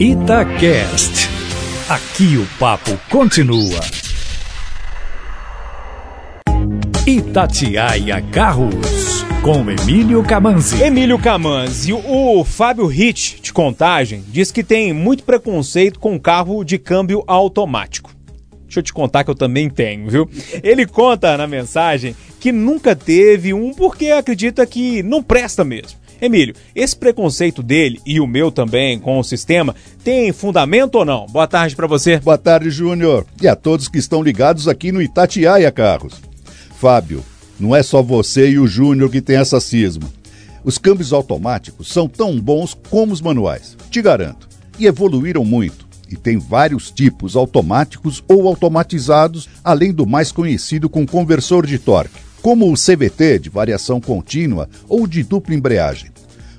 Itacast. Aqui o papo continua. Itatiaia Carros, com Emílio Camanzi. Emílio Camanzi, o Fábio Hit, de Contagem, diz que tem muito preconceito com carro de câmbio automático. Deixa eu te contar que eu também tenho, viu? Ele conta na mensagem que nunca teve um porque acredita que não presta mesmo. Emílio, esse preconceito dele e o meu também com o sistema tem fundamento ou não? Boa tarde para você. Boa tarde, Júnior. E a todos que estão ligados aqui no Itatiaia Carros. Fábio, não é só você e o Júnior que tem essa cisma. Os câmbios automáticos são tão bons como os manuais, te garanto. E evoluíram muito. E tem vários tipos, automáticos ou automatizados, além do mais conhecido com conversor de torque, como o CVT de variação contínua ou de dupla embreagem.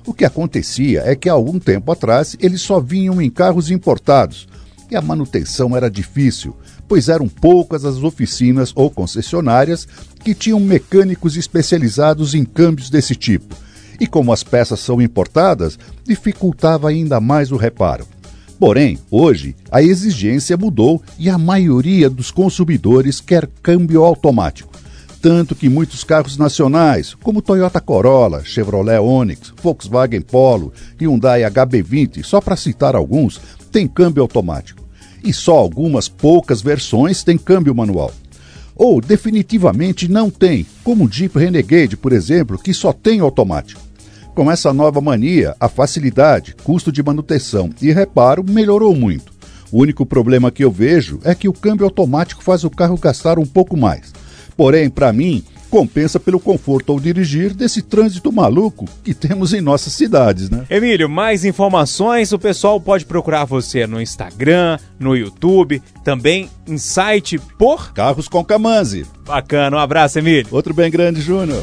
O que acontecia é que há algum tempo atrás eles só vinham em carros importados e a manutenção era difícil, pois eram poucas as oficinas ou concessionárias que tinham mecânicos especializados em câmbios desse tipo. E como as peças são importadas, dificultava ainda mais o reparo. Porém, hoje, a exigência mudou e a maioria dos consumidores quer câmbio automático. Tanto que muitos carros nacionais, como Toyota Corolla, Chevrolet Onix, Volkswagen Polo, Hyundai HB20, só para citar alguns, têm câmbio automático e só algumas poucas versões têm câmbio manual. Ou definitivamente não tem, como o Jeep Renegade, por exemplo, que só tem automático. Com essa nova mania, a facilidade, custo de manutenção e reparo melhorou muito. O único problema que eu vejo é que o câmbio automático faz o carro gastar um pouco mais. Porém, para mim, compensa pelo conforto ao dirigir desse trânsito maluco que temos em nossas cidades, né? Emílio, mais informações o pessoal pode procurar você no Instagram, no YouTube, também em site por Carros com Camanzi. Bacana, um abraço, Emílio. Outro bem grande, Júnior.